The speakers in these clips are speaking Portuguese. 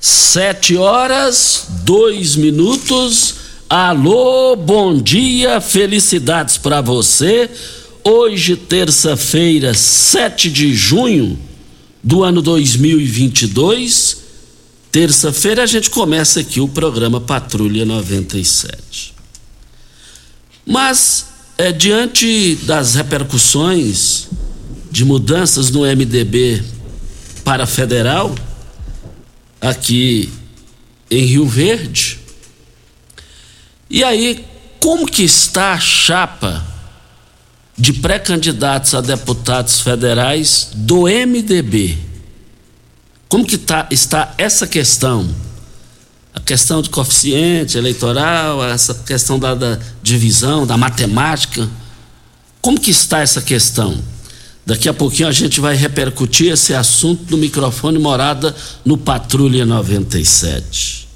Sete horas, dois minutos. Alô, bom dia, felicidades para você. Hoje, terça-feira, 7 de junho do ano 2022. Terça-feira a gente começa aqui o programa Patrulha 97. Mas, é, diante das repercussões de mudanças no MDB para federal, aqui em Rio Verde. E aí, como que está a chapa de pré-candidatos a deputados federais do MDB? Como que tá, está essa questão? A questão de coeficiente eleitoral, essa questão da, da divisão, da matemática. Como que está essa questão? Daqui a pouquinho a gente vai repercutir esse assunto no microfone morada no Patrulha 97.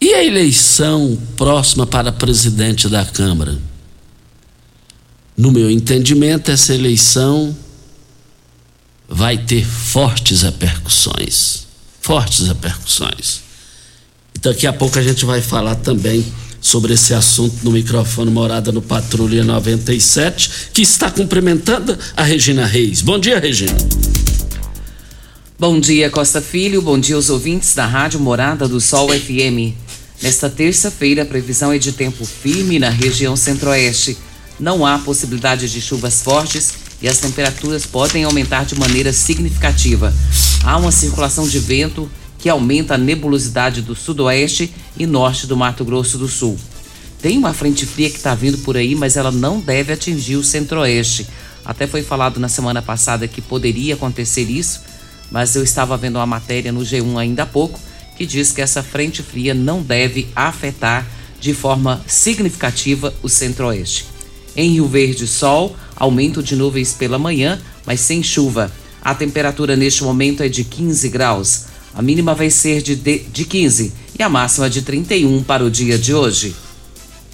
E a eleição próxima para presidente da Câmara? No meu entendimento, essa eleição vai ter fortes repercussões. Fortes repercussões. Daqui a pouco a gente vai falar também sobre esse assunto no microfone Morada no Patrulha 97, que está cumprimentando a Regina Reis. Bom dia, Regina. Bom dia, Costa Filho. Bom dia aos ouvintes da Rádio Morada do Sol FM. Nesta terça-feira, a previsão é de tempo firme na região centro-oeste. Não há possibilidade de chuvas fortes e as temperaturas podem aumentar de maneira significativa. Há uma circulação de vento que aumenta a nebulosidade do sudoeste e norte do Mato Grosso do Sul. Tem uma frente fria que está vindo por aí, mas ela não deve atingir o centro-oeste. Até foi falado na semana passada que poderia acontecer isso, mas eu estava vendo uma matéria no G1 ainda há pouco que diz que essa frente fria não deve afetar de forma significativa o centro-oeste. Em Rio Verde, sol, aumento de nuvens pela manhã, mas sem chuva. A temperatura neste momento é de 15 graus. A mínima vai ser de, de, de 15 e a máxima de 31 para o dia de hoje.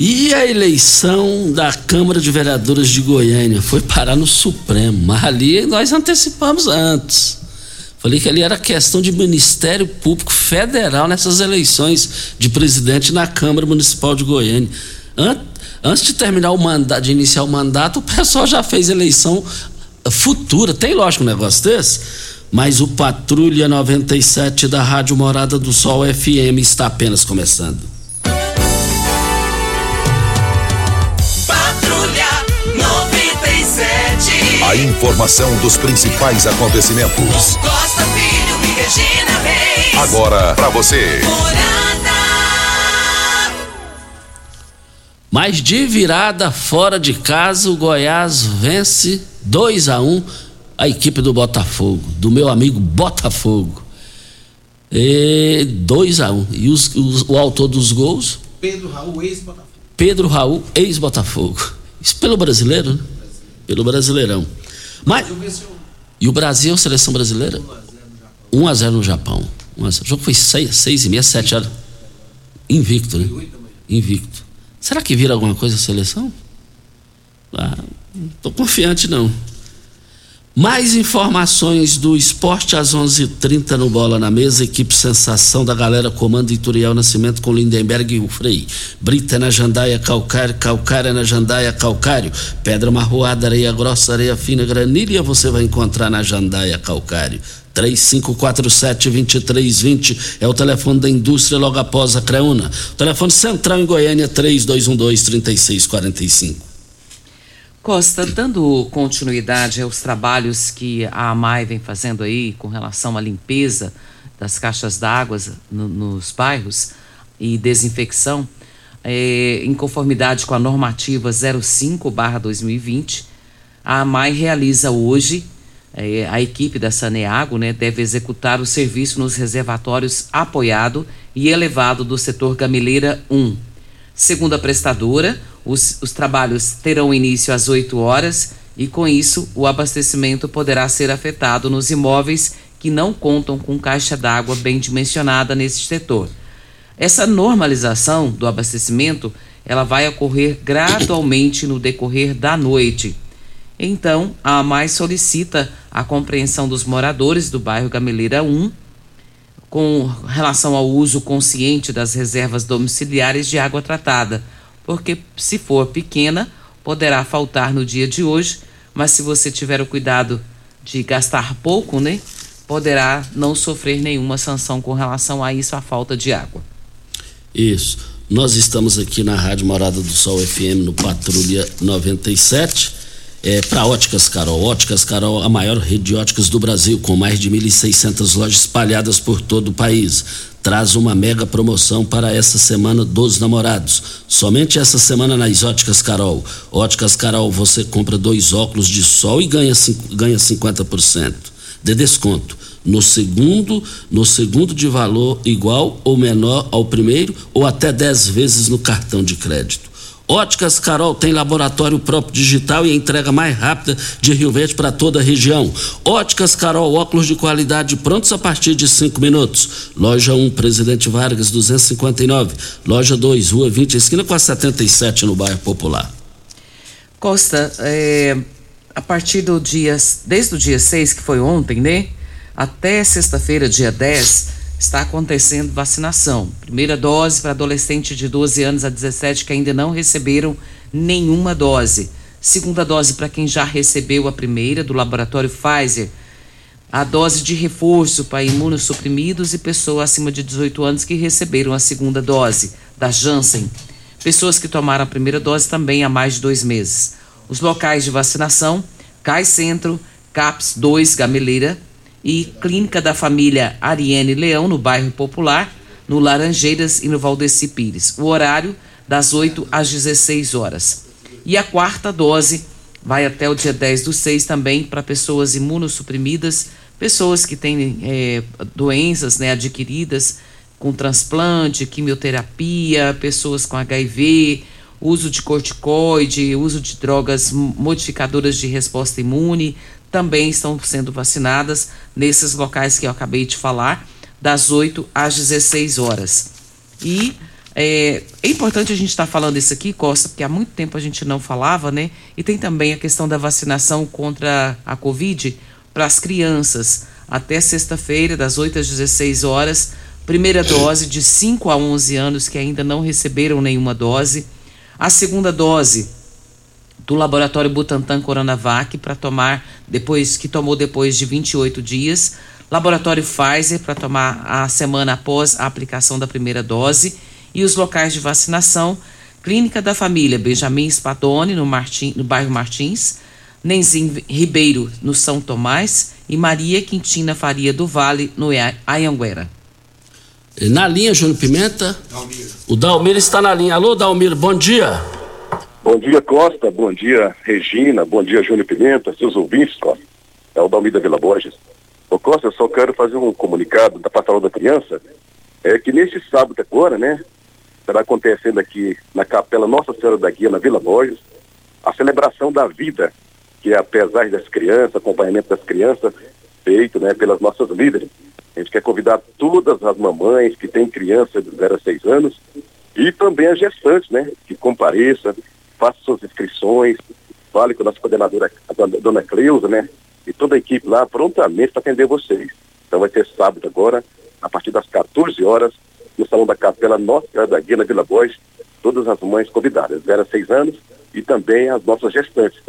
E a eleição da Câmara de Vereadores de Goiânia foi parar no Supremo, mas ali nós antecipamos antes. Falei que ali era questão de Ministério Público Federal nessas eleições de presidente na Câmara Municipal de Goiânia. An- Antes de terminar o mandato, de iniciar o mandato, o pessoal já fez eleição futura. Tem lógico um negócio desse? Mas o Patrulha 97 da Rádio Morada do Sol FM está apenas começando. Patrulha 97. A informação dos principais acontecimentos. Costa Filho e Regina Reis. Agora para você. Morada. Mas de virada fora de casa, o Goiás vence 2 a 1 um, a equipe do Botafogo, do meu amigo Botafogo. 2 a 1 um. E os, os, o autor dos gols? Pedro Raul, ex-Botafogo. Pedro Raul, ex-Botafogo. Isso pelo brasileiro, né? Pelo brasileirão. Mas, e o Brasil, seleção brasileira? 1 a 0 no Japão. 1 a 0. O jogo foi 6, 6 e meia, 7 horas. Invicto, né? Invicto. Será que vira alguma coisa a seleção? Ah, não tô confiante não. Mais informações do esporte às 11:30 h 30 no Bola na Mesa. Equipe Sensação da galera comando Ituriel Nascimento com Lindenberg e Frei. Brita na Jandaia Calcário, Calcária na Jandaia Calcário. Pedra marroada, areia grossa, areia fina, granilha você vai encontrar na Jandaia Calcário. 3547-2320 é o telefone da indústria logo após a Creuna. O telefone central em Goiânia 3212-3645. Costa, dando continuidade aos trabalhos que a AMAI vem fazendo aí com relação à limpeza das caixas d'água no, nos bairros e desinfecção, é, em conformidade com a normativa 05/2020, a AMAI realiza hoje é, a equipe da Saneago né, deve executar o serviço nos reservatórios apoiado e elevado do setor Gameleira 1. Segundo a prestadora, os, os trabalhos terão início às 8 horas e, com isso, o abastecimento poderá ser afetado nos imóveis que não contam com caixa d'água bem dimensionada nesse setor. Essa normalização do abastecimento ela vai ocorrer gradualmente no decorrer da noite então, a AMAI solicita a compreensão dos moradores do bairro Gameleira 1 com relação ao uso consciente das reservas domiciliares de água tratada, porque se for pequena, poderá faltar no dia de hoje, mas se você tiver o cuidado de gastar pouco, né, poderá não sofrer nenhuma sanção com relação a isso, a falta de água. Isso. Nós estamos aqui na Rádio Morada do Sol FM no Patrulha 97 é, para Óticas Carol. Óticas Carol, a maior rede de óticas do Brasil, com mais de 1.600 lojas espalhadas por todo o país. Traz uma mega promoção para essa semana dos namorados. Somente essa semana nas Óticas Carol. Óticas Carol, você compra dois óculos de sol e ganha, ganha 50% de desconto. No segundo, no segundo de valor igual ou menor ao primeiro, ou até 10 vezes no cartão de crédito. Óticas Carol tem laboratório próprio digital e entrega mais rápida de Rio Verde para toda a região. Óticas Carol, óculos de qualidade prontos a partir de cinco minutos. Loja 1, Presidente Vargas, 259. Loja 2, Rua 20, esquina com a 77 no bairro Popular. Costa, é, a partir do dia, desde o dia 6, que foi ontem, né? Até sexta-feira, dia 10, está acontecendo vacinação. Primeira dose para adolescentes de 12 anos a 17 que ainda não receberam nenhuma dose. Segunda dose para quem já recebeu a primeira do laboratório Pfizer. A dose de reforço para imunossuprimidos e pessoas acima de 18 anos que receberam a segunda dose da Janssen. Pessoas que tomaram a primeira dose também há mais de dois meses. Os locais de vacinação: CAI Centro, CAPS 2 Gameleira, e Clínica da Família Ariane Leão, no bairro Popular, no Laranjeiras e no Valdeci Pires. O horário das 8 às 16 horas. E a quarta dose vai até o dia 10 do 6 também para pessoas imunossuprimidas, pessoas que têm é, doenças né, adquiridas com transplante, quimioterapia, pessoas com HIV, uso de corticoide, uso de drogas modificadoras de resposta imune, também estão sendo vacinadas nesses locais que eu acabei de falar, das 8 às 16 horas. E é, é importante a gente estar tá falando isso aqui, Costa, porque há muito tempo a gente não falava, né? E tem também a questão da vacinação contra a Covid para as crianças. Até sexta-feira, das 8 às 16 horas, primeira dose de 5 a 11 anos que ainda não receberam nenhuma dose. A segunda dose do laboratório Butantan Coronavac para tomar depois que tomou depois de 28 dias, laboratório Pfizer para tomar a semana após a aplicação da primeira dose e os locais de vacinação, Clínica da Família Benjamin Spadoni no, Martin, no bairro Martins, Nenzim Ribeiro no São Tomás e Maria Quintina Faria do Vale no Ayanguera. Na linha, Júnior Pimenta. Dalmir. O Dalmir está na linha. Alô, Dalmir, bom dia. Bom dia, Costa. Bom dia, Regina. Bom dia, Júnior Pimenta. Seus ouvintes, Costa. É o Dalmida Vila Borges. Ô, Costa, eu só quero fazer um comunicado da Pastoral da Criança. É que neste sábado agora, né, estará acontecendo aqui na Capela Nossa Senhora da Guia, na Vila Borges, a celebração da vida, que é apesar das crianças, acompanhamento das crianças, feito, né, pelas nossas líderes. A gente quer convidar todas as mamães que têm criança de 0 a 6 anos e também as gestantes, né, que compareçam, façam suas inscrições, fale com a nossa coordenadora, a dona- Cleusa, né, e toda a equipe lá prontamente para atender vocês. Então vai ter sábado agora, a partir das 14 horas, no Salão da Capela Nossa Senhora da Guia, na Vila Bois, todas as mães convidadas, 0 a 6 anos, e também as nossas gestantes.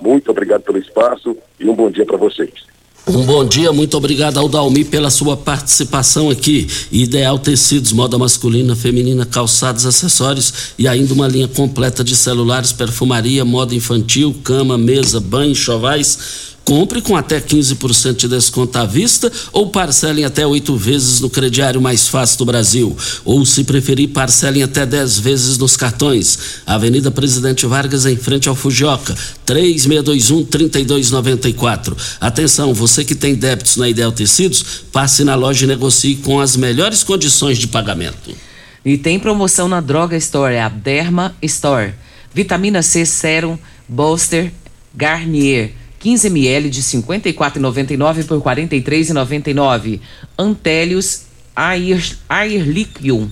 Muito obrigado pelo espaço e um bom dia para vocês. Um bom dia, muito obrigado ao Dalmi pela sua participação aqui. Ideal Tecidos, moda masculina, feminina, calçados, acessórios e ainda uma linha completa de celulares, perfumaria, moda infantil, cama, mesa, banho, chovais. Compre com até 15% de desconto à vista ou parcelem até oito vezes no crediário mais fácil do Brasil. Ou, se preferir, parcelem até 10 vezes nos cartões. Avenida Presidente Vargas, em frente ao Fujioka. 3621-3294. Atenção, você que tem débitos na Ideal Tecidos, passe na loja e negocie com as melhores condições de pagamento. E tem promoção na Droga Store, a Derma Store. Vitamina C Serum Booster Garnier. 15 ml de R$ 54,99 por R$ 43,99. Antélios Air, Airliquium.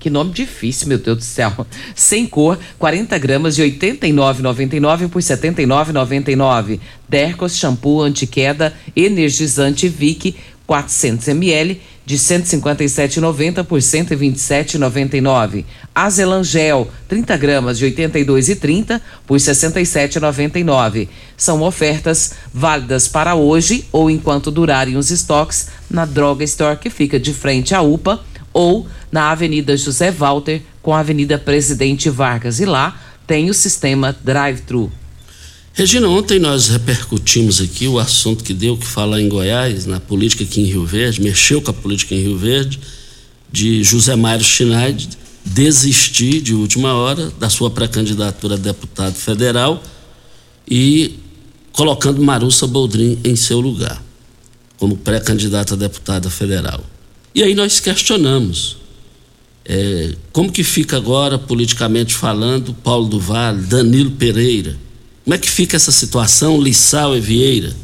Que nome difícil, meu Deus do céu. Sem cor, 40 gramas de R$ 89,99 por R$ 79,99. Dercos Shampoo Antiqueda Energizante Vic 400 ml de R$ 157,90 por R$ 127,99. Azelan Gel, 30 gramas de R$ 82,30 por R$ 67,99. São ofertas válidas para hoje ou enquanto durarem os estoques na Droga Store que fica de frente à UPA ou na Avenida José Walter com a Avenida Presidente Vargas. E lá tem o sistema drive-thru. Regina, ontem nós repercutimos aqui o assunto que deu que falar em Goiás, na política aqui em Rio Verde, mexeu com a política em Rio Verde, de José Mário Schneid desistir de última hora da sua pré-candidatura a deputado federal e colocando Marussa Boldrin em seu lugar, como pré-candidata a deputada federal. E aí nós questionamos é, como que fica agora, politicamente falando, Paulo do Vale, Danilo Pereira, como é que fica essa situação, Lissau e Vieira?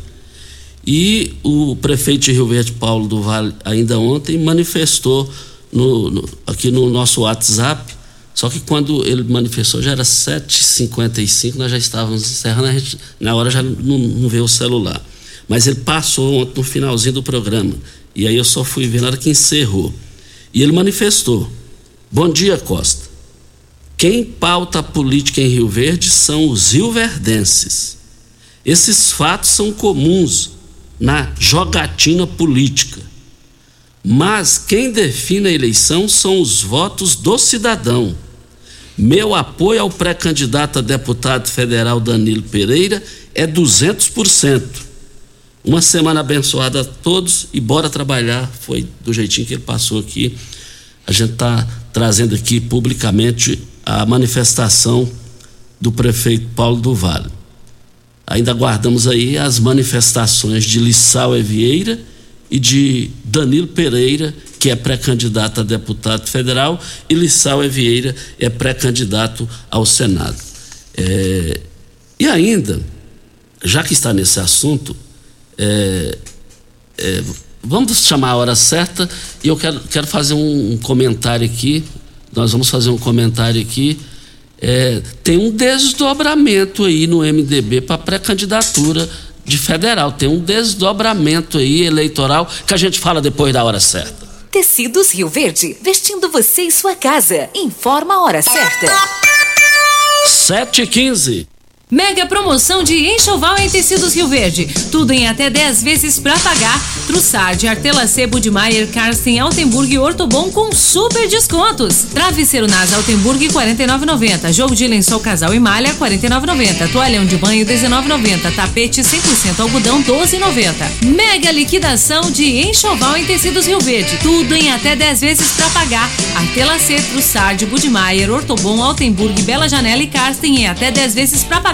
E o prefeito de Rio Verde, Paulo do Vale, ainda ontem manifestou no, no, aqui no nosso WhatsApp, só que quando ele manifestou já era 7h55, nós já estávamos encerrando, gente, na hora já não, não veio o celular. Mas ele passou ontem no finalzinho do programa, e aí eu só fui ver na hora que encerrou. E ele manifestou: Bom dia, Costa. Quem pauta a política em Rio Verde são os rioverdenses. Esses fatos são comuns na jogatina política. Mas quem define a eleição são os votos do cidadão. Meu apoio ao pré-candidato a deputado federal Danilo Pereira é 200%. Uma semana abençoada a todos e bora trabalhar. Foi do jeitinho que ele passou aqui. A gente está trazendo aqui publicamente a manifestação do prefeito Paulo do Vale. Ainda aguardamos aí as manifestações de Lissau Vieira e de Danilo Pereira, que é pré-candidato a deputado federal, e Lissau Vieira é pré-candidato ao Senado. É, e ainda, já que está nesse assunto, é, é, vamos chamar a hora certa e eu quero, quero fazer um, um comentário aqui. Nós vamos fazer um comentário aqui. É, tem um desdobramento aí no MDB para pré-candidatura de federal. Tem um desdobramento aí eleitoral que a gente fala depois da hora certa. Tecidos Rio Verde, vestindo você e sua casa. Informa a hora certa. 7 e 15 Mega promoção de enxoval em tecidos Rio Verde. Tudo em até 10 vezes pra pagar. Trussard, Artela Sebo de Maier, Karsten, Altenburg e Ortobon com super descontos. Travesseiro Nasa Altenburg 49,90. Jogo de lençol casal e malha 49,90. Toalhão de banho 19,90. Tapete 100% algodão 12,90. Mega liquidação de enxoval em tecidos Rio Verde. Tudo em até 10 vezes pra pagar. Artela C, Trussard, Budmeier, Ortobon, Altenburg, Bela Janela e Karsten em até 10 vezes pra pagar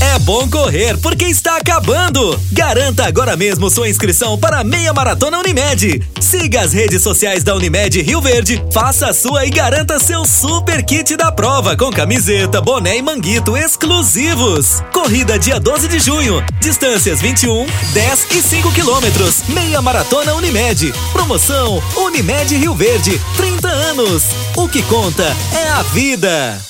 É bom correr porque está acabando. Garanta agora mesmo sua inscrição para a meia maratona Unimed. Siga as redes sociais da Unimed Rio Verde, faça a sua e garanta seu super kit da prova com camiseta, boné e manguito exclusivos. Corrida dia 12 de junho. Distâncias 21, 10 e 5 quilômetros. Meia maratona Unimed. Promoção Unimed Rio Verde. 30 anos. O que conta é a vida.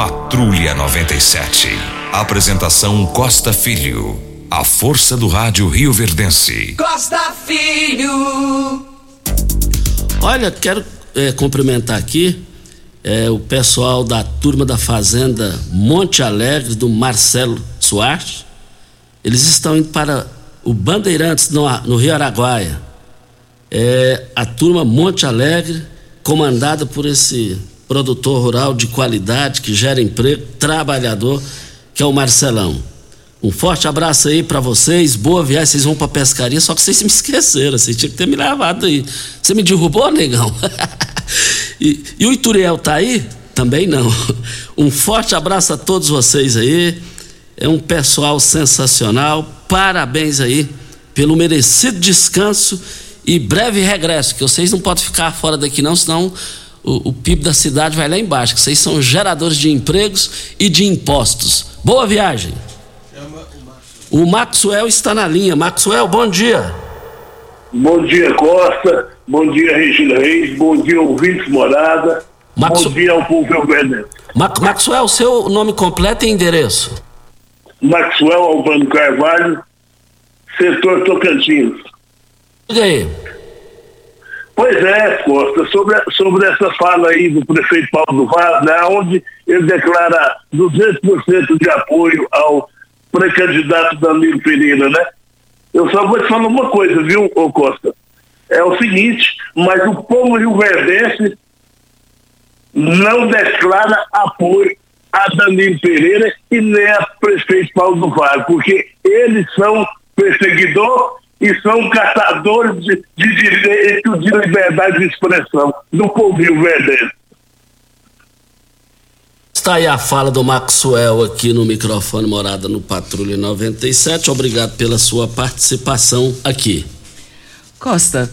Patrulha 97. Apresentação Costa Filho. A força do rádio Rio Verdense. Costa Filho. Olha, quero é, cumprimentar aqui é, o pessoal da turma da Fazenda Monte Alegre, do Marcelo Soares. Eles estão indo para o Bandeirantes, no, no Rio Araguaia. É, a turma Monte Alegre, comandada por esse produtor rural de qualidade, que gera emprego, trabalhador, que é o Marcelão. Um forte abraço aí para vocês, boa viagem, vocês vão pra pescaria, só que vocês me esqueceram, vocês tinham que ter me levado aí. Você me derrubou, negão? e, e o Ituriel tá aí? Também não. Um forte abraço a todos vocês aí, é um pessoal sensacional, parabéns aí pelo merecido descanso e breve regresso, que vocês não podem ficar fora daqui não, senão o, o PIB da cidade vai lá embaixo, que vocês são geradores de empregos e de impostos. Boa viagem! O Maxwell está na linha. Maxwell, bom dia. Bom dia, Costa. Bom dia, Regina Reis. Bom dia, ouvintes morada. Bom dia ao povo. Ma Maxwell, seu nome completo e endereço? Maxwell Albano Carvalho, setor Tocantins. E aí? Pois é, Costa, sobre, sobre essa fala aí do prefeito Paulo do Vaz, né, onde ele declara 200% de apoio ao pré-candidato Danilo Pereira, né? Eu só vou te falar uma coisa, viu, Costa? É o seguinte, mas o povo rio-verdense não declara apoio a Danilo Pereira e nem a prefeito Paulo do Vale, porque eles são perseguidor e são catadores de, de direito de liberdade de expressão do povo rio-verdense. Tá aí a fala do Maxwell aqui no microfone Morada no Patrulha 97. Obrigado pela sua participação aqui. Costa,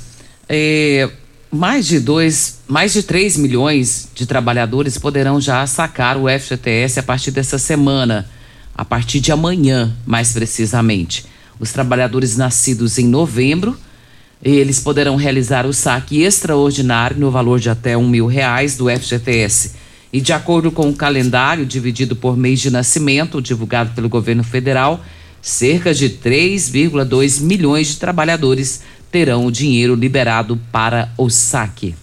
é, mais de dois, mais de 3 milhões de trabalhadores poderão já sacar o FGTS a partir dessa semana, a partir de amanhã, mais precisamente. Os trabalhadores nascidos em novembro, eles poderão realizar o saque extraordinário no valor de até um mil reais do FGTS e, de acordo com o calendário dividido por mês de nascimento, divulgado pelo governo federal, cerca de 3,2 milhões de trabalhadores terão o dinheiro liberado para o saque.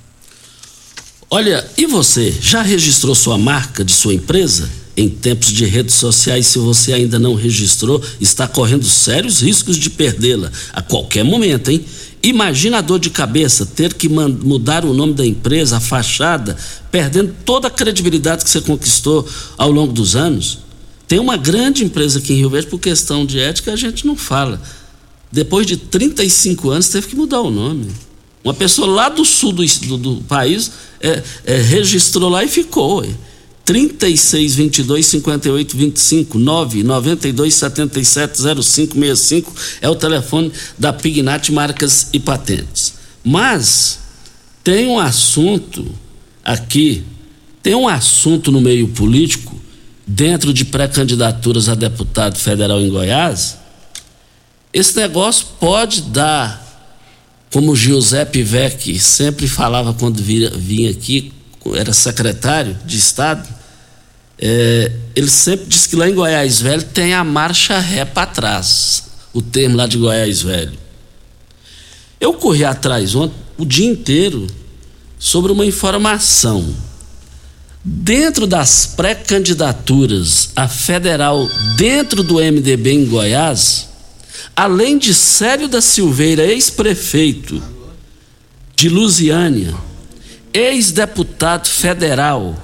Olha, e você já registrou sua marca de sua empresa? Em tempos de redes sociais, se você ainda não registrou, está correndo sérios riscos de perdê-la a qualquer momento, hein? Imagina a dor de cabeça ter que mudar o nome da empresa, a fachada, perdendo toda a credibilidade que você conquistou ao longo dos anos. Tem uma grande empresa aqui em Rio Verde, por questão de ética, a gente não fala. Depois de 35 anos, teve que mudar o nome. Uma pessoa lá do sul do, do, do país é, é, registrou lá e ficou. 36 22 58 25 9 92 77 05 65 é o telefone da Pignat Marcas e Patentes. Mas tem um assunto aqui, tem um assunto no meio político, dentro de pré-candidaturas a deputado federal em Goiás. Esse negócio pode dar, como Giuseppe Vecchi sempre falava quando vinha aqui, era secretário de Estado, é, ele sempre disse que lá em Goiás Velho tem a marcha ré para trás, o termo lá de Goiás Velho. Eu corri atrás ontem, o dia inteiro, sobre uma informação. Dentro das pré-candidaturas a federal dentro do MDB em Goiás, além de Célio da Silveira, ex-prefeito de Lusiânia, ex-deputado federal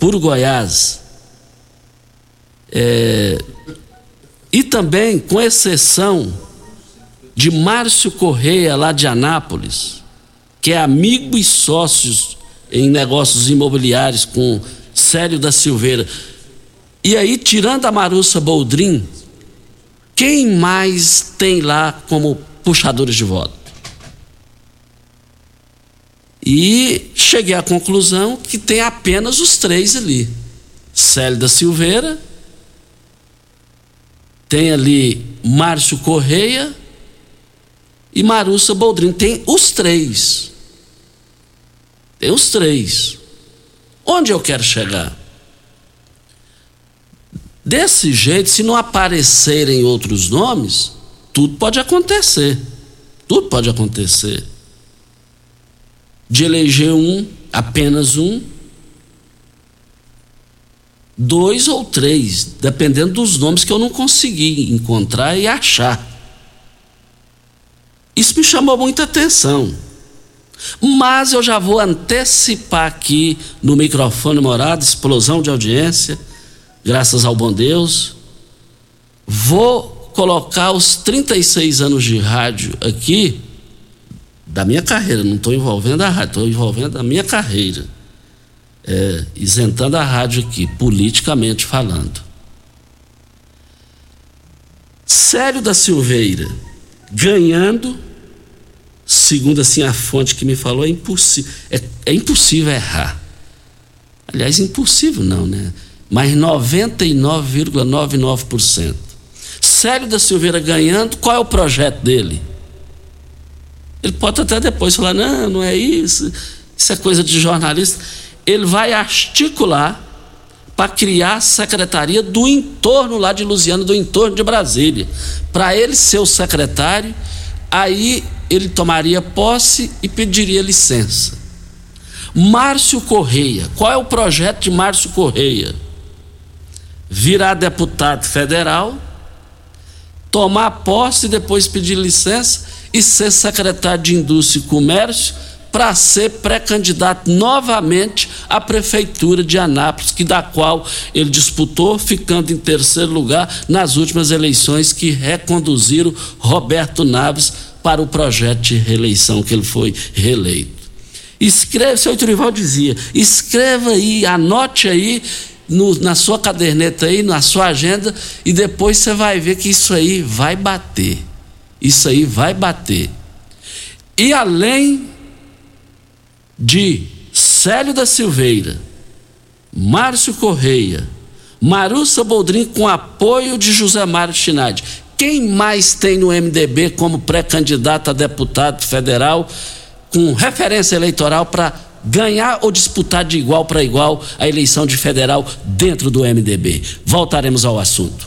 por Goiás, é, e também, com exceção de Márcio Correia, lá de Anápolis, que é amigo e sócios em negócios imobiliários com Célio da Silveira. E aí, tirando a Marussa Boldrin, quem mais tem lá como puxadores de voto? E cheguei à conclusão que tem apenas os três ali. Célio da Silveira, tem ali Márcio Correia e Marussa Boldrin. Tem os três. Tem os três. Onde eu quero chegar? Desse jeito, se não aparecerem outros nomes, tudo pode acontecer. Tudo pode acontecer de eleger um, apenas um, dois ou três, dependendo dos nomes que eu não consegui encontrar e achar. Isso me chamou muita atenção. Mas eu já vou antecipar aqui no microfone morado, explosão de audiência, graças ao bom Deus. Vou colocar os 36 anos de rádio aqui da minha carreira, não estou envolvendo a rádio, estou envolvendo a minha carreira. É, isentando a rádio aqui, politicamente falando. Sério da Silveira, ganhando, segundo assim a fonte que me falou, é impossível, é, é impossível errar. Aliás, impossível não, né? Mas 99,99%. Sério da Silveira ganhando, qual é o projeto dele? Ele pode até depois falar: não, não é isso, isso é coisa de jornalista. Ele vai articular para criar a secretaria do entorno lá de Lusiano, do entorno de Brasília. Para ele ser o secretário, aí ele tomaria posse e pediria licença. Márcio Correia, qual é o projeto de Márcio Correia? Virar deputado federal, tomar posse e depois pedir licença e ser secretário de Indústria e Comércio para ser pré-candidato novamente à prefeitura de Anápolis, que da qual ele disputou, ficando em terceiro lugar nas últimas eleições que reconduziram Roberto Naves para o projeto de reeleição que ele foi reeleito. Escreve, seu Trival dizia, escreva aí, anote aí no, na sua caderneta aí, na sua agenda, e depois você vai ver que isso aí vai bater. Isso aí vai bater. E além de Célio da Silveira, Márcio Correia, Marussa Boldrin com apoio de José Mário Chinade. Quem mais tem no MDB como pré-candidato a deputado federal com referência eleitoral para ganhar ou disputar de igual para igual a eleição de federal dentro do MDB. Voltaremos ao assunto.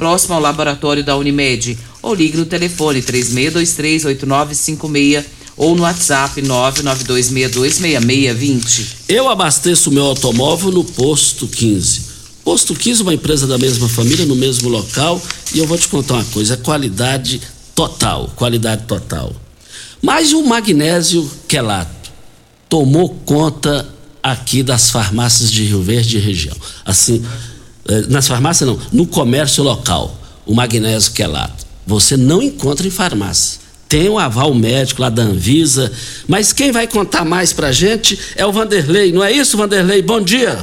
próximo ao laboratório da Unimed. Ou ligue no telefone 36238956 ou no WhatsApp 992626620. Eu abasteço meu automóvel no Posto 15. Posto 15, uma empresa da mesma família, no mesmo local, e eu vou te contar uma coisa, é qualidade total, qualidade total. Mas o magnésio quelato tomou conta aqui das farmácias de Rio Verde e região. Assim, nas farmácias não, no comércio local, o magnésio quelato. Você não encontra em farmácia. Tem o um aval médico lá da Anvisa, mas quem vai contar mais pra gente é o Vanderlei, não é isso, Vanderlei? Bom dia.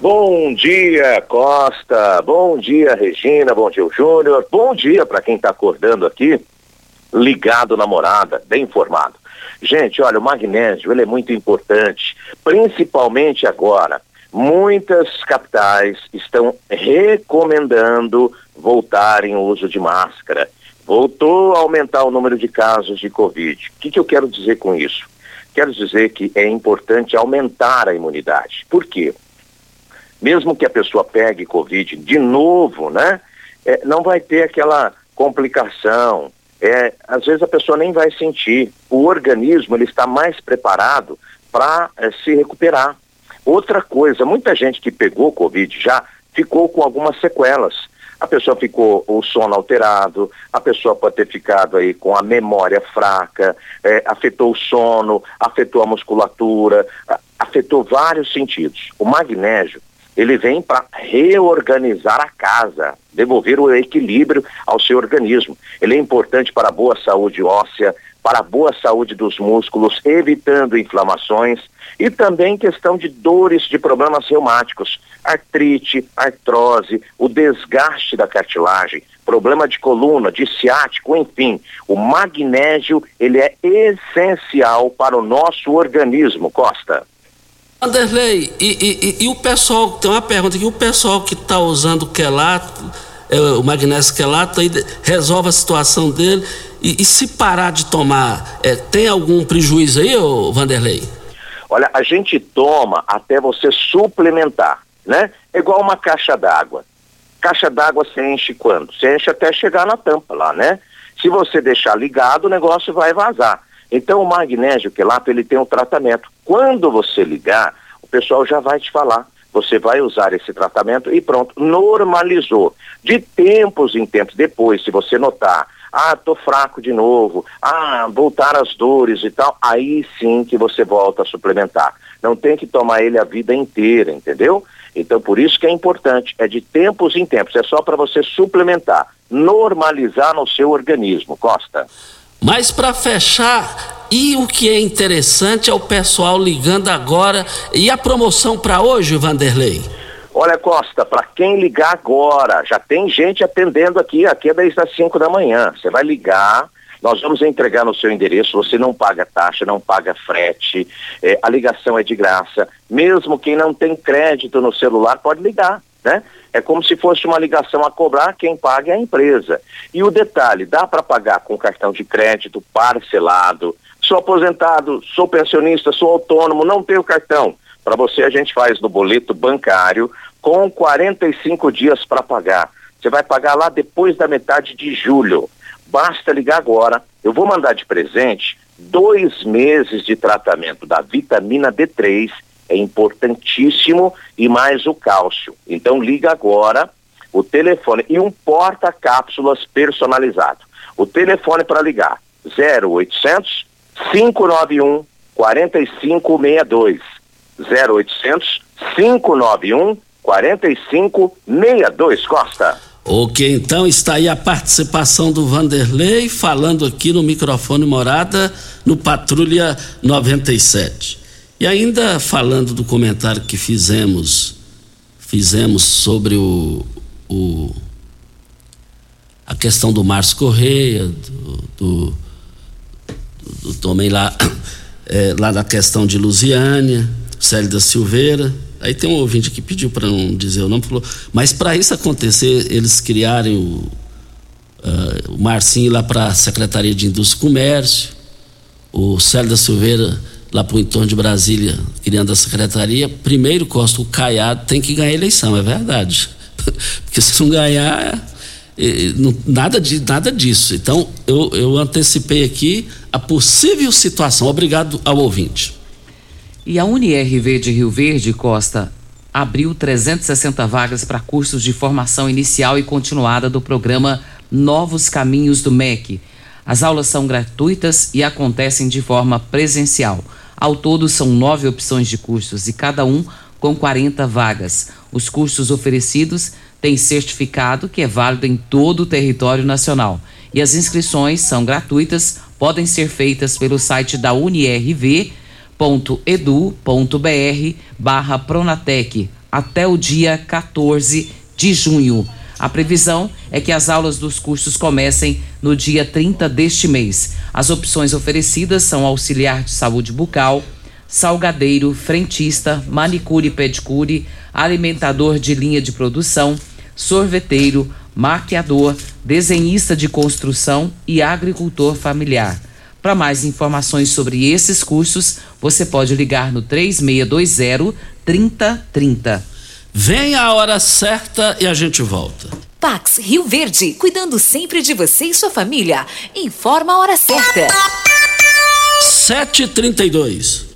Bom dia, Costa. Bom dia, Regina. Bom dia, Júnior. Bom dia para quem está acordando aqui, ligado na morada, bem informado. Gente, olha, o magnésio ele é muito importante, principalmente agora. Muitas capitais estão recomendando voltarem o uso de máscara. Voltou a aumentar o número de casos de Covid. O que, que eu quero dizer com isso? Quero dizer que é importante aumentar a imunidade. Por quê? Mesmo que a pessoa pegue Covid de novo, né? É, não vai ter aquela complicação, é, às vezes a pessoa nem vai sentir. O organismo ele está mais preparado para é, se recuperar. Outra coisa, muita gente que pegou Covid já ficou com algumas sequelas. A pessoa ficou o sono alterado, a pessoa pode ter ficado aí com a memória fraca, é, afetou o sono, afetou a musculatura, afetou vários sentidos. O magnésio ele vem para reorganizar a casa, devolver o equilíbrio ao seu organismo. Ele é importante para a boa saúde óssea, para a boa saúde dos músculos, evitando inflamações e também questão de dores de problemas reumáticos, artrite, artrose, o desgaste da cartilagem, problema de coluna, de ciático, enfim. O magnésio, ele é essencial para o nosso organismo, Costa. Anderley, e, e, e, o pessoal, tem uma pergunta aqui, o pessoal que está usando quelato, é, o magnésio quelato, aí resolve a situação dele, e, e se parar de tomar, é, tem algum prejuízo aí, ô Vanderlei? Olha, a gente toma até você suplementar, né? É igual uma caixa d'água. Caixa d'água se enche quando? Se enche até chegar na tampa lá, né? Se você deixar ligado, o negócio vai vazar. Então o magnésio quelato ele tem um tratamento. Quando você ligar, o pessoal já vai te falar. Você vai usar esse tratamento e pronto, normalizou. De tempos em tempos depois, se você notar, ah, tô fraco de novo, ah, voltar as dores e tal, aí sim que você volta a suplementar. Não tem que tomar ele a vida inteira, entendeu? Então, por isso que é importante, é de tempos em tempos, é só para você suplementar, normalizar no seu organismo, Costa. Mas para fechar, e o que é interessante é o pessoal ligando agora. E a promoção para hoje, Vanderlei? Olha, Costa, para quem ligar agora, já tem gente atendendo aqui, aqui é desde as 5 da manhã. Você vai ligar, nós vamos entregar no seu endereço, você não paga taxa, não paga frete, é, a ligação é de graça. Mesmo quem não tem crédito no celular pode ligar, né? É como se fosse uma ligação a cobrar, quem paga é a empresa. E o detalhe, dá para pagar com cartão de crédito parcelado. Sou aposentado, sou pensionista, sou autônomo, não tenho cartão. Para você a gente faz no boleto bancário com 45 dias para pagar. Você vai pagar lá depois da metade de julho. Basta ligar agora. Eu vou mandar de presente dois meses de tratamento da vitamina D3 é importantíssimo e mais o cálcio. Então liga agora o telefone e um porta-cápsulas personalizado. O telefone para ligar 0800 591 4562. 0800 591 4562 Costa. Ok, então está aí a participação do Vanderlei falando aqui no microfone morada no Patrulha 97. E ainda falando do comentário que fizemos, fizemos sobre o, o a questão do Márcio Correia, do, do, do, também lá, é, lá da questão de Lusiânia, Célio da Silveira Aí tem um ouvinte que pediu para não dizer o nome, falou, mas para isso acontecer, eles criarem o, uh, o Marcinho lá para a Secretaria de Indústria e Comércio, o Célio da Silveira lá para o entorno de Brasília, criando a secretaria, primeiro Costa, o Caiado tem que ganhar a eleição, é verdade. Porque se não ganhar, é, não, nada, de, nada disso. Então, eu, eu antecipei aqui a possível situação. Obrigado ao ouvinte. E a UniRV de Rio Verde, Costa, abriu 360 vagas para cursos de formação inicial e continuada do programa Novos Caminhos do MEC. As aulas são gratuitas e acontecem de forma presencial. Ao todo, são nove opções de cursos e cada um com 40 vagas. Os cursos oferecidos têm certificado que é válido em todo o território nacional. E as inscrições são gratuitas, podem ser feitas pelo site da UniRV www.edu.br barra Pronatec até o dia 14 de junho. A previsão é que as aulas dos cursos comecem no dia 30 deste mês. As opções oferecidas são auxiliar de saúde bucal, salgadeiro, frentista, manicure e pedicure, alimentador de linha de produção, sorveteiro, maquiador, desenhista de construção e agricultor familiar. Para mais informações sobre esses cursos, você pode ligar no 3620 3030. Vem a hora certa e a gente volta. Pax Rio Verde, cuidando sempre de você e sua família. Informa a hora certa. 732.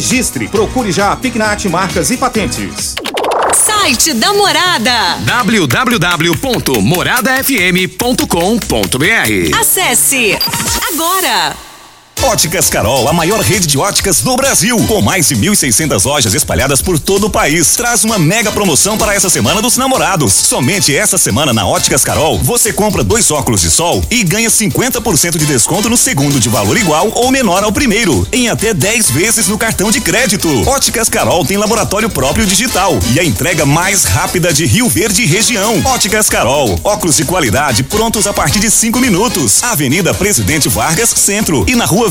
registre. Procure já a Pignat Marcas e Patentes. Site da Morada. www.moradafm.com.br Acesse agora. Óticas Carol, a maior rede de óticas do Brasil, com mais de 1.600 lojas espalhadas por todo o país, traz uma mega promoção para essa semana dos namorados. Somente essa semana na Óticas Carol, você compra dois óculos de sol e ganha 50% de desconto no segundo de valor igual ou menor ao primeiro, em até 10 vezes no cartão de crédito. Óticas Carol tem laboratório próprio digital e a entrega mais rápida de Rio Verde região. Óticas Carol, óculos de qualidade prontos a partir de 5 minutos. Avenida Presidente Vargas, Centro e na Rua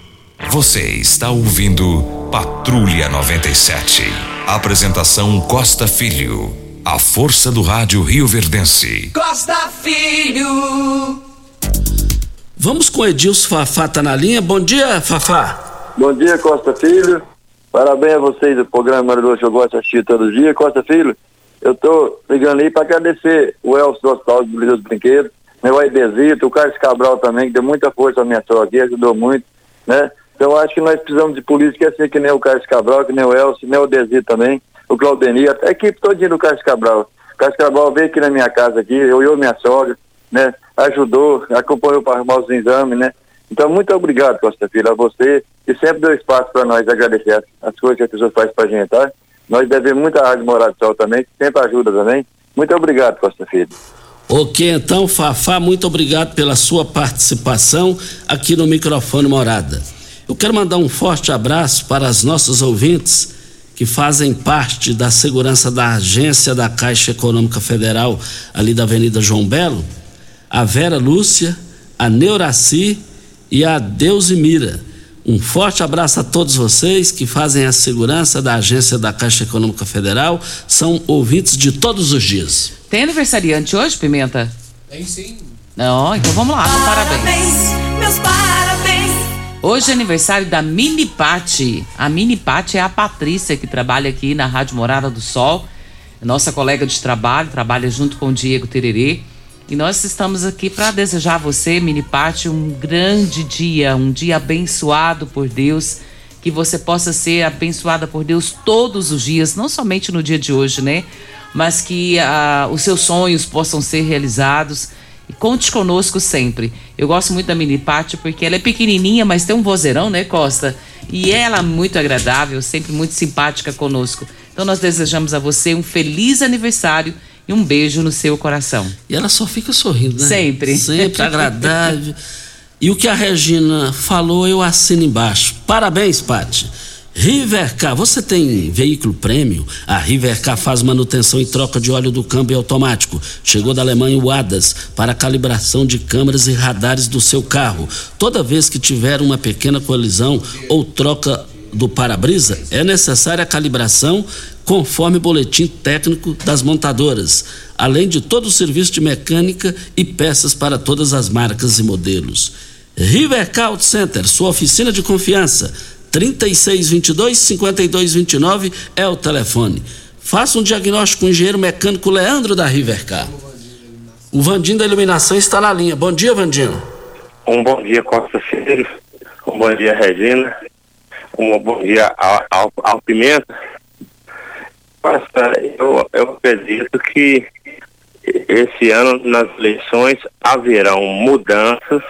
Você está ouvindo Patrulha 97. Apresentação Costa Filho. A força do rádio Rio Verdense. Costa Filho. Vamos com Edilson Fafá, tá na linha. Bom dia, Fafá. Bom dia, Costa Filho. Parabéns a vocês do programa do que eu gosto de assistir todo dia. Costa Filho, eu tô ligando aí para agradecer o Elcio do Hospital do dos Brinquedos, meu Aidezito, o Carlos Cabral também, que deu muita força à minha sogra aqui, ajudou muito, né? Então acho que nós precisamos de é assim, que nem o Carlos Cabral, que nem o Elcio, nem o Desito também, o Claudenir, a equipe todinha do Carlos Cabral. O Carlos Cabral veio aqui na minha casa aqui, eu e minha sogra, né? Ajudou, acompanhou para arrumar os exames, né? Então muito obrigado, Costa Filho, a você, que sempre deu espaço para nós agradecer as coisas que as pessoas fazem pra gente, tá? Nós devemos muito à Rádio Morado do Sol também, que sempre ajuda também. Muito obrigado, Costa Filho. Ok, então, Fafá, muito obrigado pela sua participação aqui no microfone Morada. Eu quero mandar um forte abraço para as nossas ouvintes que fazem parte da segurança da agência da Caixa Econômica Federal, ali da Avenida João Belo, a Vera Lúcia, a Neuraci e a Deusimira. Um forte abraço a todos vocês que fazem a segurança da agência da Caixa Econômica Federal, são ouvintes de todos os dias. Tem aniversariante hoje, Pimenta? Tem sim. Não, então vamos lá, parabéns. Parabéns, meus parabéns. Hoje é aniversário da Mini Pati. A Mini Pati é a Patrícia que trabalha aqui na Rádio Morada do Sol. É nossa colega de trabalho, trabalha junto com o Diego Tererê. E nós estamos aqui para desejar a você, Mini Pati, um grande dia, um dia abençoado por Deus. Que você possa ser abençoada por Deus todos os dias, não somente no dia de hoje, né? Mas que ah, os seus sonhos possam ser realizados. E conte conosco sempre. Eu gosto muito da Mini Pátio porque ela é pequenininha, mas tem um vozeirão, né, Costa? E ela é muito agradável, sempre muito simpática conosco. Então nós desejamos a você um feliz aniversário e um beijo no seu coração. E ela só fica sorrindo, né? Sempre. Sempre agradável. E o que a Regina falou, eu assino embaixo. Parabéns, Pati. Rivercar, você tem veículo prêmio? A Rivercar faz manutenção e troca de óleo do câmbio automático. Chegou da Alemanha o ADAS para calibração de câmeras e radares do seu carro. Toda vez que tiver uma pequena colisão ou troca do para-brisa, é necessária a calibração conforme boletim técnico das montadoras, além de todo o serviço de mecânica e peças para todas as marcas e modelos. Rivercar Auto Center, sua oficina de confiança. 3622-5229 é o telefone. Faça um diagnóstico com o engenheiro mecânico Leandro da Rivercar. O Vandinho da Iluminação está na linha. Bom dia, Vandinho. Um bom dia, Costa Filho. Um bom dia, Regina. Um bom dia ao, ao, ao Pimenta. Costa, eu, eu acredito que esse ano, nas eleições, haverão mudanças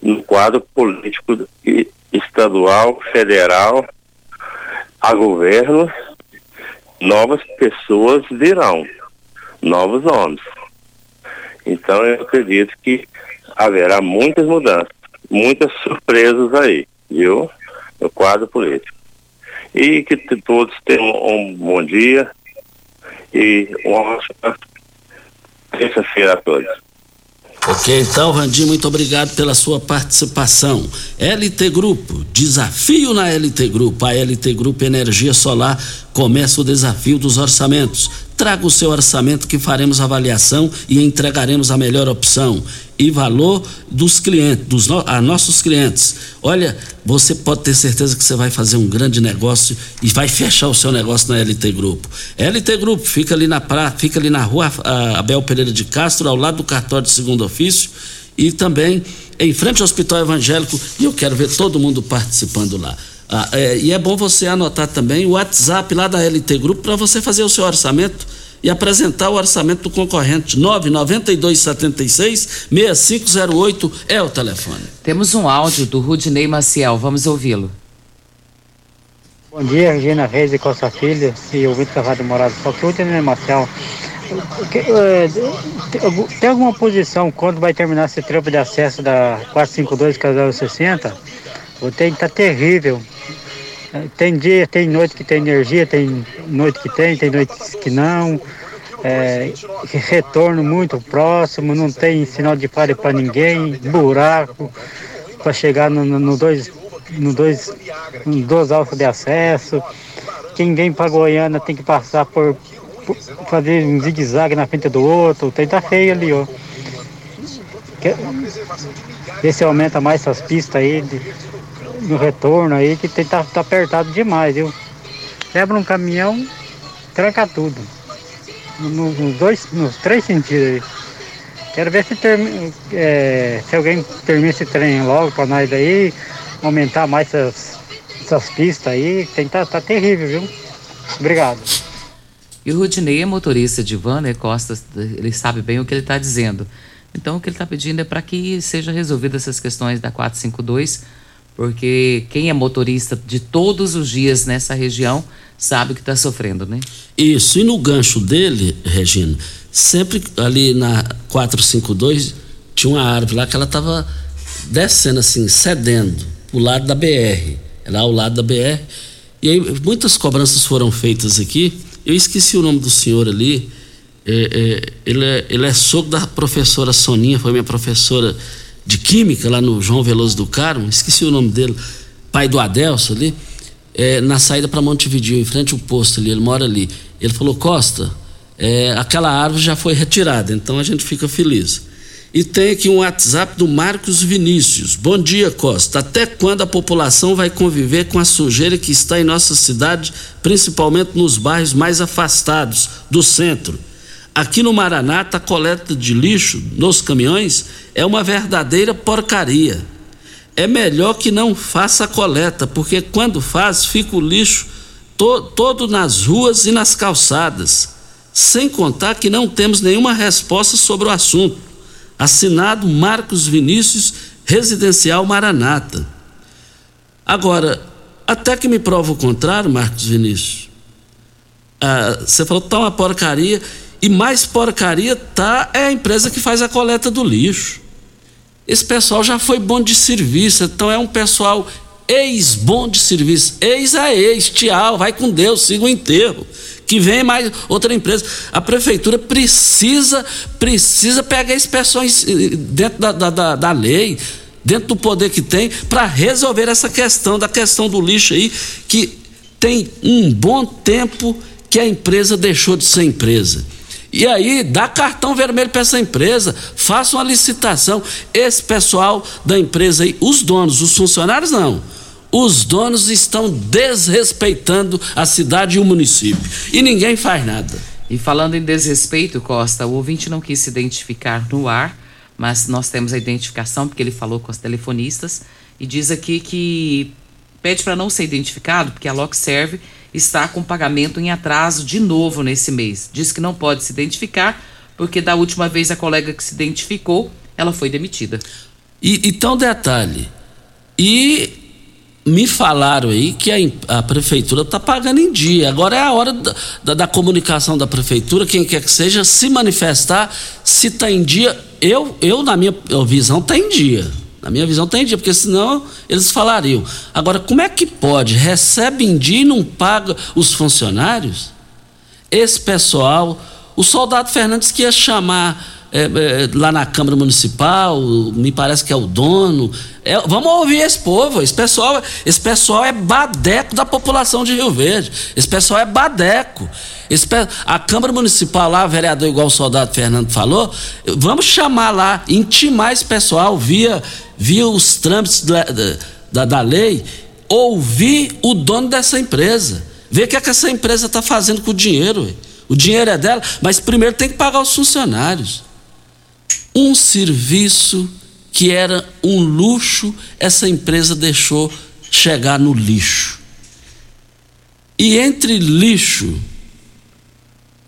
no quadro político estadual, federal, a governo, novas pessoas virão, novos homens. Então eu acredito que haverá muitas mudanças, muitas surpresas aí, viu? No quadro político. E que todos tenham um bom dia e uma ótima terça-feira a todos. Ok, então, Randim, muito obrigado pela sua participação. LT Grupo, desafio na LT Grupo. A LT Grupo Energia Solar começa o desafio dos orçamentos. Traga o seu orçamento que faremos avaliação e entregaremos a melhor opção e valor dos clientes, dos no, a nossos clientes. Olha, você pode ter certeza que você vai fazer um grande negócio e vai fechar o seu negócio na LT Grupo. LT Grupo fica ali na pra, fica ali na rua Abel Pereira de Castro, ao lado do cartório de segundo ofício e também em frente ao Hospital Evangélico. E eu quero ver todo mundo participando lá. Ah, é, e é bom você anotar também o WhatsApp lá da LT Grupo para você fazer o seu orçamento e apresentar o orçamento do concorrente. 99276-6508 é o telefone. Temos um áudio do Rudinei Maciel, vamos ouvi-lo. Bom dia, Regina Reis e Costa Filho e ouvinte da Rádio Morada. Só que o Rudinei Maciel, eh, tem- tem alguma posição quando vai terminar esse trampo de acesso da 452 Casal 60? O tempo tá terrível. Tem dia, tem noite que tem energia, tem noite que tem, tem noite que não. É, retorno muito próximo, não tem sinal de pare para ninguém, buraco para chegar no, no, dois no dois no dois alças de acesso. Quem vem para Goiânia tem que passar por, por- fazer um zigue-zague na frente do outro, tem tá feio ali, ó. Que- Vê se aumenta mais essas pistas aí de- no retorno aí, que tá, tá apertado demais, viu? Quebra um caminhão, tranca tudo. No- Nos dois, nos três sentidos aí. Quero ver se, termi- é, se alguém termina esse trem logo pra nós aí, aumentar mais essas, essas pistas aí, tem, tá, tá terrível, viu? Obrigado. E o Rudinei é motorista de van, né, Costa? Ele sabe bem o que ele está dizendo. Então, o que ele está pedindo é para que seja resolvida essas questões da 452, porque quem é motorista de todos os dias nessa região sabe que está sofrendo, né? Isso, e no gancho dele, Regina, sempre ali na 452 tinha uma árvore lá que ela estava descendo assim, cedendo, o lado da BR, lá ao lado da BR. E aí muitas cobranças foram feitas aqui. Eu esqueci o nome do senhor ali. É, é, ele, é, ele é sogro da professora Soninha, foi minha professora de Química lá no João Veloso do Carmo. Esqueci o nome dele, pai do Adelso ali é, na saída para Montevideo, em frente ao posto ali, ele mora ali. Ele falou: Costa, é, aquela árvore já foi retirada, então a gente fica feliz. E tem aqui um WhatsApp do Marcos Vinícius. Bom dia, Costa. Até quando a população vai conviver com a sujeira que está em nossa cidade, principalmente nos bairros mais afastados do centro? Aqui no Maranata, a coleta de lixo nos caminhões é uma verdadeira porcaria é melhor que não faça coleta, porque quando faz, fica o lixo to todo nas ruas e nas calçadas. Sem contar que não temos nenhuma resposta sobre o assunto. Assinado Marcos Vinícius, Residencial Maranata. Agora, até que me prova o contrário, Marcos Vinícius. Ah, você falou que tá uma porcaria, e mais porcaria tá é a empresa que faz a coleta do lixo. Esse pessoal já foi bom de serviço, então é um pessoal ex-bom de serviço. Ex a ex, tchau, vai com Deus, siga o enterro. Que vem mais outra empresa. A prefeitura precisa, precisa pegar esse pessoal dentro da, da, da, da lei, dentro do poder que tem, para resolver essa questão, da questão do lixo aí, que tem um bom tempo que a empresa deixou de ser empresa. E aí, dá cartão vermelho para essa empresa, faça uma licitação. Esse pessoal da empresa aí, os donos, os funcionários não. Os donos estão desrespeitando a cidade e o município. E ninguém faz nada. E falando em desrespeito, Costa, o ouvinte não quis se identificar no ar, mas nós temos a identificação porque ele falou com os telefonistas e diz aqui que pede para não ser identificado porque a LockServe está com pagamento em atraso de novo nesse mês. Diz que não pode se identificar porque da última vez a colega que se identificou, ela foi demitida. E, então, detalhe. E me falaram aí que a, a prefeitura está pagando em dia. Agora é a hora da, da- da comunicação da prefeitura, quem quer que seja, se manifestar se está em dia. Eu, eu, na minha visão, está em dia. Na minha visão, está em dia, porque senão eles falariam. Agora, como é que pode? Recebe em dia e não paga os funcionários? Esse pessoal, o soldado Fernandes que ia chamar é, é, lá na Câmara Municipal, me parece que é o dono. É, vamos ouvir esse povo. Esse pessoal, esse pessoal é badeco da população de Rio Verde. Esse pessoal é badeco. Esse a Câmara Municipal lá, vereador, igual o soldado Fernando falou, vamos chamar lá, intimar esse pessoal via, via os trâmites da, da, da lei, ouvir o dono dessa empresa. Ver o que, é que essa empresa está fazendo com o dinheiro. O dinheiro é dela, mas primeiro tem que pagar os funcionários. Um serviço que era um luxo, essa empresa deixou chegar no lixo. E entre lixo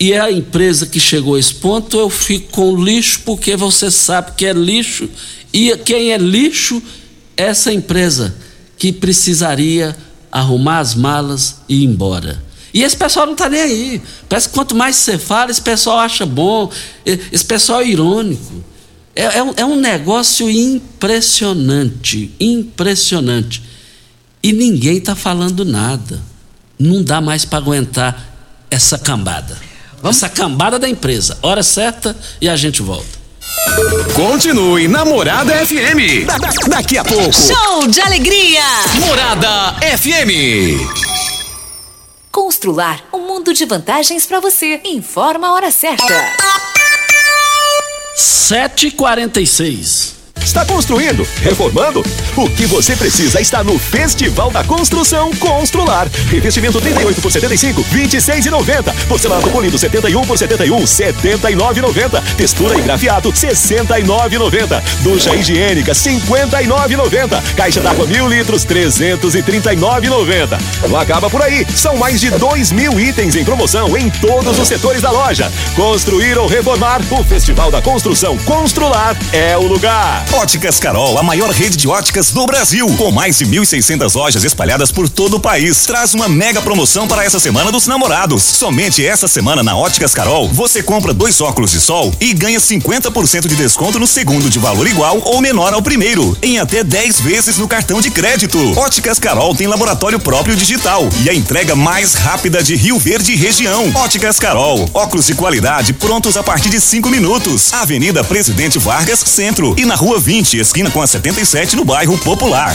e a empresa que chegou a esse ponto, eu fico com lixo porque você sabe que é lixo e quem é lixo essa empresa que precisaria arrumar as malas e ir embora. E esse pessoal não está nem aí. Parece que quanto mais você fala, esse pessoal acha bom, esse pessoal é irônico. É, é, um, é um negócio impressionante, impressionante. E ninguém está falando nada. Não dá mais para aguentar essa cambada. Essa cambada da empresa. Hora certa e a gente volta. Continue Namorada FM. Da, da, daqui a pouco. Show de alegria. Morada FM. Constrular um mundo de vantagens para você. Informa a hora certa. 7h46. Está construindo? Reformando? O que você precisa está no Festival da Construção Constrular. Revestimento 38 por 75, 26,90. Porcelanato polido 71 por 71, 79,90. Textura e grafiato 69,90. Ducha higiênica 59,90. Caixa d'água mil litros 339,90. Não acaba por aí. São mais de 2 mil itens em promoção em todos os setores da loja. Construir ou reformar? O Festival da Construção Constrular é o lugar. Óticas Carol, a maior rede de óticas do Brasil, com mais de 1.600 lojas espalhadas por todo o país, traz uma mega promoção para essa semana dos namorados. Somente essa semana na Óticas Carol, você compra dois óculos de sol e ganha 50% de desconto no segundo de valor igual ou menor ao primeiro, em até 10 vezes no cartão de crédito. Óticas Carol tem laboratório próprio digital e a entrega mais rápida de Rio Verde e região. Óticas Carol, óculos de qualidade prontos a partir de 5 minutos. Avenida Presidente Vargas, Centro e na Rua 20, esquina com a 77, no bairro Popular.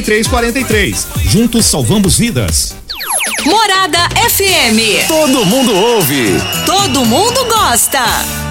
4343. Juntos salvamos vidas. Morada FM. Todo mundo ouve. Todo mundo gosta.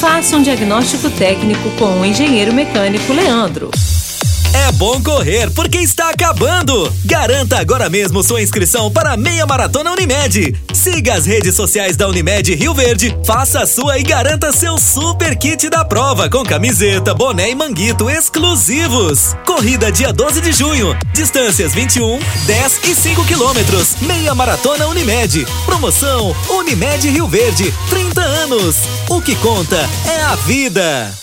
Faça um diagnóstico técnico com o engenheiro mecânico Leandro. É bom correr porque está acabando. Garanta agora mesmo sua inscrição para a Meia Maratona Unimed. Siga as redes sociais da Unimed Rio Verde, faça a sua e garanta seu super kit da prova com camiseta, boné e manguito exclusivos. Corrida dia 12 de junho. Distâncias 21, 10 e 5 quilômetros. Meia Maratona Unimed. Promoção Unimed Rio Verde. 30 anos. O que conta é a vida.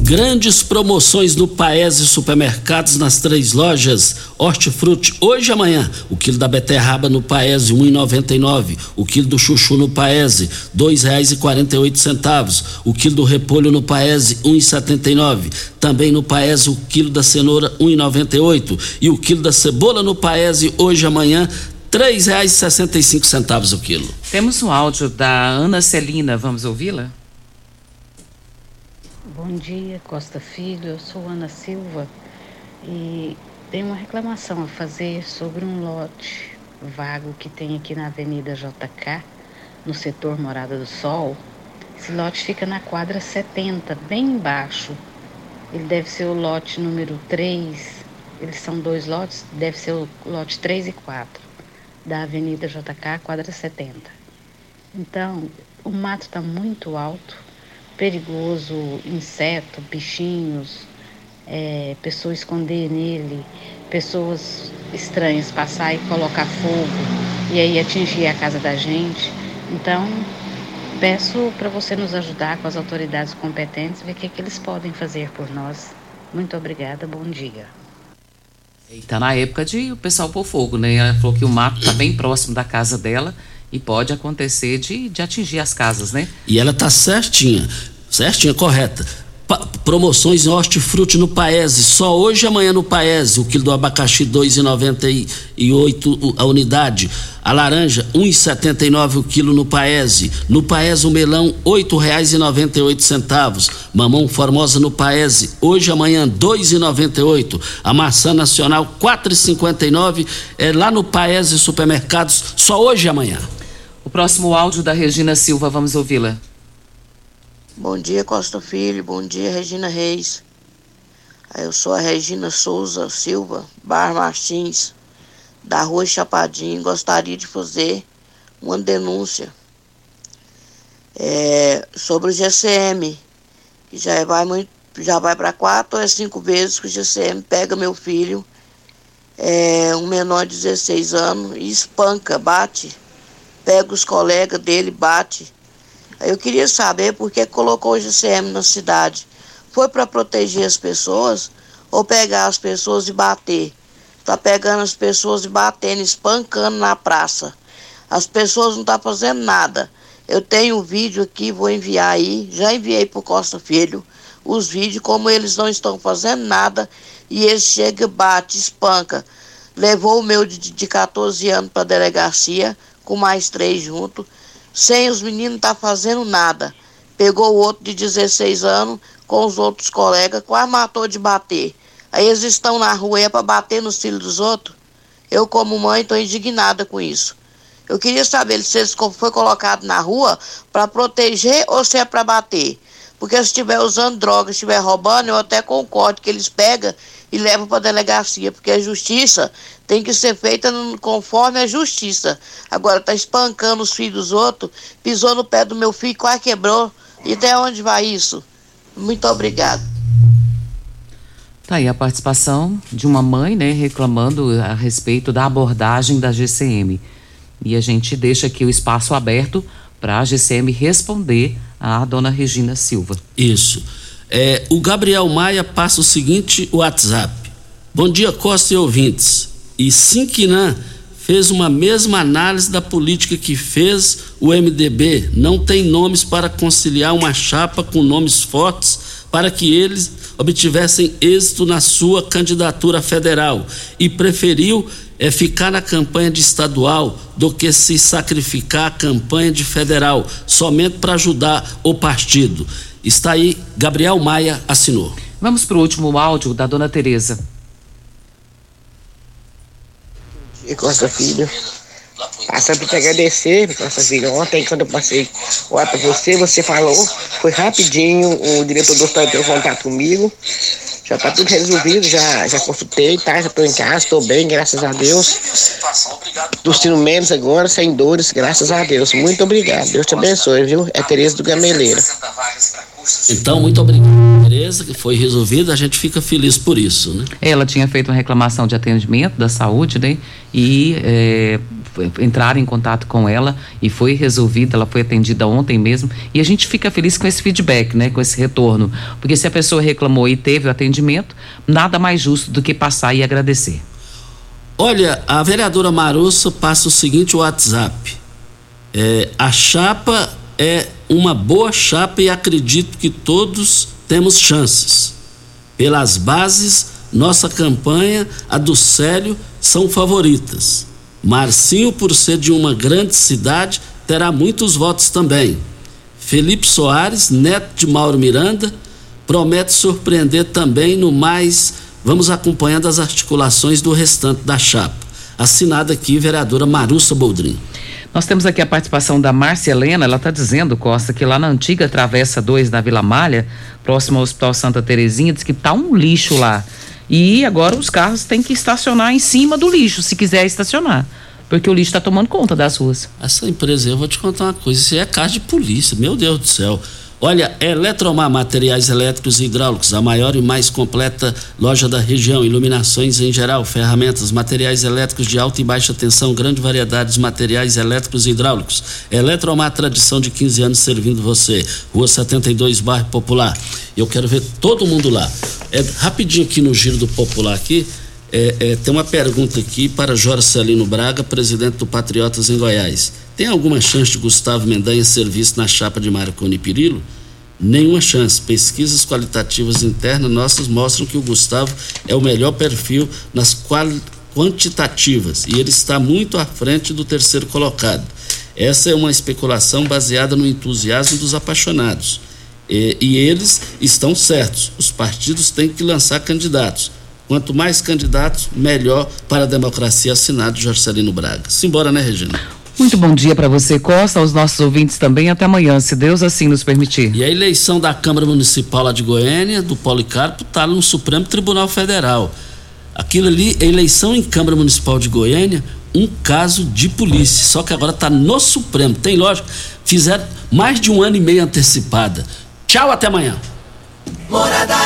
Grandes promoções no Paese Supermercados nas três lojas Hortifruti hoje e amanhã. O quilo da beterraba no Paese 1,99. O quilo do chuchu no Paese dois reais e quarenta e oito centavos. O quilo do repolho no Paese 1,79. Também no Paese o quilo da cenoura 1,98 e o quilo da cebola no Paese hoje e amanhã três reais e sessenta e cinco centavos o quilo. Temos um áudio da Ana Celina, vamos ouvi-la? Bom dia, Costa Filho. Eu sou Ana Silva e tenho uma reclamação a fazer sobre um lote vago que tem aqui na Avenida JK, no setor Morada do Sol. Esse lote fica na quadra 70, bem embaixo. Ele deve ser o lote número 3, eles são dois lotes, deve ser o lote 3 e 4, da Avenida JK, quadra 70. Então, o mato está muito alto, perigoso, inseto, bichinhos, é, pessoa esconder nele, pessoas estranhas passar e colocar fogo e aí atingir a casa da gente. Então, peço para você nos ajudar com as autoridades competentes, ver o que, que eles podem fazer por nós. Muito obrigada, bom dia. Tá na época de o pessoal pôr fogo, né? Ela falou que o mato tá bem próximo da casa dela e pode acontecer de, de atingir as casas, né? E ela tá certinha, certinha, correta. Pa promoções em hortifruti no Paese, só hoje e amanhã no Paese, o quilo do abacaxi 2,98 a unidade, a laranja 1,79 o quilo no Paese, no Paese o melão R$ 8,98, mamão formosa no Paese, hoje e amanhã 2,98, a maçã nacional 4,59 é lá no Paese Supermercados, só hoje e amanhã. O próximo áudio da Regina Silva, vamos ouvi-la. Bom dia, Costa Filho. Bom dia, Regina Reis. Eu sou a Regina Souza Silva, Bar Martins, da Rua Chapadinho. Gostaria de fazer uma denúncia é, sobre o GCM, que já vai muito, já vai para quatro ou cinco vezes que o GCM pega meu filho, é, um menor de 16 anos, e espanca, bate, pega os colegas dele, bate eu queria saber por que colocou o GCM na cidade. Foi para proteger as pessoas ou pegar as pessoas e bater? Está pegando as pessoas e batendo, espancando na praça. As pessoas não estão tá fazendo nada. Eu tenho um vídeo aqui, vou enviar aí. Já enviei para o Costa Filho os vídeos, como eles não estão fazendo nada. E eles chegam, bate, espanca. Levou o meu de, de 14 anos para a delegacia, com mais três juntos sem os meninos tá fazendo nada. Pegou o outro de 16 anos com os outros colegas, quase matou de bater. Aí eles estão na rua é para bater nos filhos dos outros. Eu, como mãe, estou indignada com isso. Eu queria saber se eles foi colocado na rua para proteger ou se é para bater. Porque se estiver usando droga, estiver roubando, eu até concordo que eles pegam e levam para a delegacia, porque a justiça tem que ser feita conforme a justiça. Agora tá espancando os filhos dos outros, pisou no pé do meu filho, quase quebrou. E até onde vai isso? Muito obrigado. Tá aí a participação de uma mãe, né, reclamando a respeito da abordagem da GCM. E a gente deixa aqui o espaço aberto para a GCM responder à dona Regina Silva. Isso. É, o Gabriel Maia passa o seguinte WhatsApp. Bom dia, Costa e ouvintes. E Sinquinan fez uma mesma análise da política que fez o MDB. Não tem nomes para conciliar uma chapa com nomes fortes para que eles obtivessem êxito na sua candidatura federal e preferiu é ficar na campanha de estadual do que se sacrificar a campanha de federal somente para ajudar o partido. Está aí, Gabriel Maia assinou. Vamos para o último áudio da dona Tereza. Costa Filho. Passando para te agradecer, Costa Filho. Ontem, quando eu passei o para você, você falou, foi rapidinho, o diretor do hospital entrou em contato comigo. Já está tudo resolvido, já, já consultei, tá? Já estou em casa, estou bem, graças a Deus. Tossindo menos agora, sem dores, graças a Deus. Muito obrigado. Deus te abençoe, viu? É Tereza do Gameleira. Então, muito obrigado, Tereza, que foi resolvida, a gente fica feliz por isso, né? Ela tinha feito uma reclamação de atendimento da saúde, né? E é, entraram em contato com ela e foi resolvida, ela foi atendida ontem mesmo. E a gente fica feliz com esse feedback, né? Com esse retorno. Porque se a pessoa reclamou e teve o atendimento, nada mais justo do que passar e agradecer. Olha, a vereadora Marussa passa o seguinte WhatsApp. É, a chapa é uma boa chapa e acredito que todos temos chances. Pelas bases, nossa campanha, a do Célio, são favoritas. Marcinho, por ser de uma grande cidade, terá muitos votos também. Felipe Soares, neto de Mauro Miranda, promete surpreender também no mais. Vamos acompanhando as articulações do restante da chapa. Assinada aqui, vereadora Marussa Boldrin. Nós temos aqui a participação da Márcia Helena, ela está dizendo, Costa, que lá na antiga Travessa 2 da Vila Malha, próximo ao Hospital Santa Terezinha, diz que tá um lixo lá. E agora os carros têm que estacionar em cima do lixo, se quiser estacionar. Porque o lixo está tomando conta das ruas. Essa empresa, eu vou te contar uma coisa, isso é casa de polícia, meu Deus do céu. Olha, Eletromar Materiais Elétricos e Hidráulicos, a maior e mais completa loja da região, iluminações em geral, ferramentas, materiais elétricos de alta e baixa tensão, grande variedade de materiais elétricos e hidráulicos. Eletromar, tradição de 15 anos servindo você. Rua 72, bairro Popular. Eu quero ver todo mundo lá. É, rapidinho aqui no giro do Popular aqui, é, é, tem uma pergunta aqui para Jorge Celino Braga, presidente do Patriotas em Goiás. Tem alguma chance de Gustavo Mendanha ser visto na chapa de Marconi Pirillo? Nenhuma chance. Pesquisas qualitativas internas nossas mostram que o Gustavo é o melhor perfil nas quantitativas e ele está muito à frente do terceiro colocado. Essa é uma especulação baseada no entusiasmo dos apaixonados. E, e eles estão certos. Os partidos têm que lançar candidatos. Quanto mais candidatos, melhor para a democracia, assinado Jorcelino Braga. Simbora, né, Regina? Muito bom dia para você, Costa, aos nossos ouvintes também. Até amanhã, se Deus assim nos permitir. E a eleição da Câmara Municipal lá de Goiânia, do Policarpo, está no Supremo Tribunal Federal. Aquilo ali, eleição em Câmara Municipal de Goiânia, um caso de polícia. Só que agora está no Supremo. Tem lógico. Fizeram mais de um ano e meio antecipada. Tchau, até amanhã. Morada